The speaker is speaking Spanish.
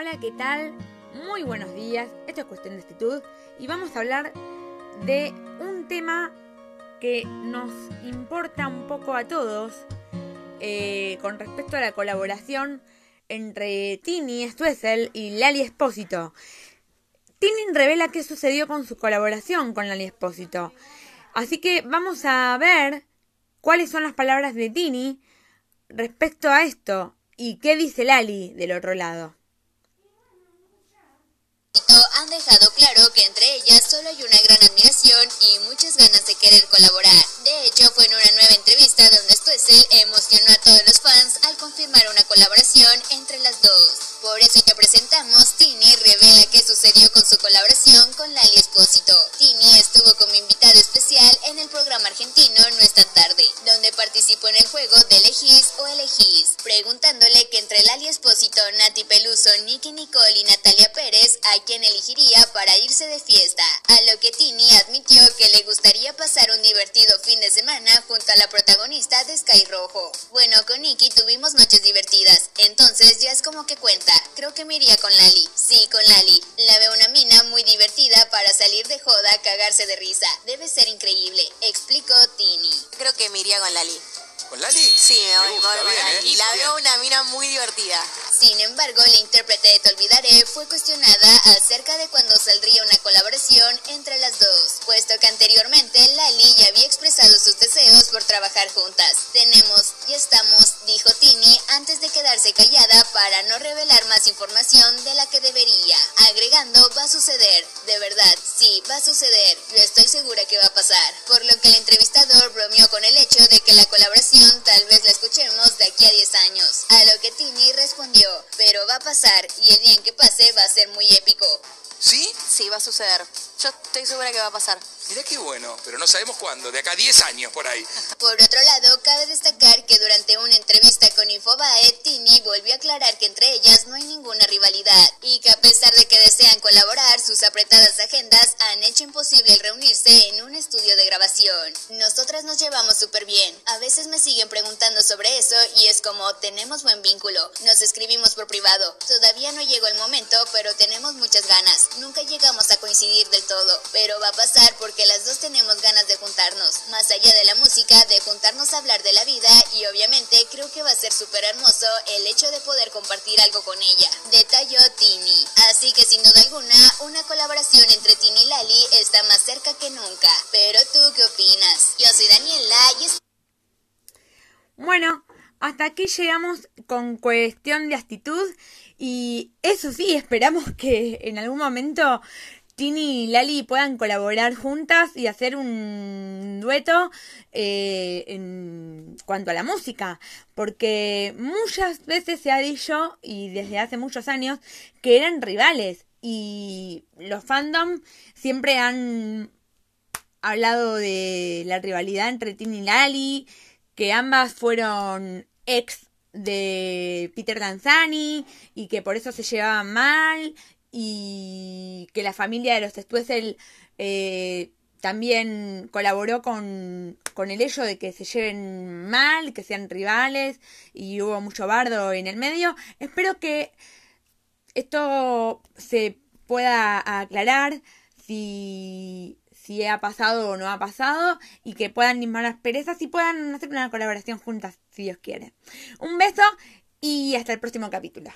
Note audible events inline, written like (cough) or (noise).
Hola, ¿qué tal? Muy buenos días. Esto es Cuestión de Actitud y vamos a hablar de un tema que nos importa un poco a todos eh, con respecto a la colaboración entre Tini Stuessel y Lali Espósito. Tini revela qué sucedió con su colaboración con Lali Espósito. Así que vamos a ver cuáles son las palabras de Tini respecto a esto y qué dice Lali del otro lado han dejado claro que entre ellas solo hay una gran admiración y muchas ganas de querer colaborar. De hecho, fue en una nueva entrevista donde Stoessel emocionó a todos los fans al confirmar una colaboración entre las dos. Por eso te presentamos, Tini revela qué sucedió con su colaboración con Lali Espósito. Tini estuvo como invitada especial en el programa argentino No es tan tarde, donde participó en el juego de elegís Nati Peluso, Nicky Nicole y Natalia Pérez, ¿a quién elegiría para irse de fiesta? A lo que Tini admitió que le gustaría pasar un divertido fin de semana junto a la protagonista de Sky Rojo. Bueno, con Nicky tuvimos noches divertidas, entonces ya es como que cuenta creo que me iría con Lali. Sí, con Lali. La veo una mina muy divertida para salir de joda, cagarse de risa. Debe ser increíble, explicó Tini. Creo que me iría con Lali. ¿Con Lali? Sí, me voy con Lali. ¿eh? La veo una mina muy divertida. Sin embargo, la intérprete de Te Olvidaré fue cuestionada acerca de cuándo saldría una colaboración entre las dos, puesto que anteriormente Lali ya había expresado sus deseos por trabajar juntas. Tenemos y estamos, dijo Tini antes de quedarse callada para no revelar más información de la que debería, agregando va a suceder, de verdad, sí, va a suceder, yo estoy segura que va a pasar, por lo que el entrevistador bromeó con el hecho pasar y el día en que pase va a ser muy épico. ¿Sí? Sí, va a suceder. Yo estoy segura que va a pasar. Mira qué bueno, pero no sabemos cuándo, de acá a 10 años por ahí. (laughs) Por otro lado, cabe destacar que durante una entrevista con Infobae, Tini volvió a aclarar que entre ellas no hay ninguna rivalidad y que a pesar de que desean colaborar, sus apretadas agendas han hecho imposible el llevamos súper bien. A veces me siguen preguntando sobre eso y es como tenemos buen vínculo. Nos escribimos por privado. Todavía no llegó el momento, pero tenemos muchas ganas. Nunca llegamos a coincidir del todo, pero va a pasar porque que las dos tenemos ganas de juntarnos, más allá de la música, de juntarnos a hablar de la vida y obviamente creo que va a ser súper hermoso el hecho de poder compartir algo con ella, detalló Tini. Así que duda alguna, una colaboración entre Tini y Lali está más cerca que nunca. Pero tú, ¿qué opinas? Yo soy Daniela y es... Bueno, hasta aquí llegamos con cuestión de actitud y eso sí, esperamos que en algún momento Tini y Lali puedan colaborar juntas y hacer un dueto eh, en cuanto a la música, porque muchas veces se ha dicho, y desde hace muchos años, que eran rivales, y los fandom siempre han hablado de la rivalidad entre Tini y Lali, que ambas fueron ex de Peter Danzani y que por eso se llevaban mal y que la familia de los Stuessel eh, también colaboró con, con el hecho de que se lleven mal, que sean rivales y hubo mucho bardo en el medio. Espero que esto se pueda aclarar si, si ha pasado o no ha pasado y que puedan limar las perezas y puedan hacer una colaboración juntas si Dios quiere. Un beso y hasta el próximo capítulo.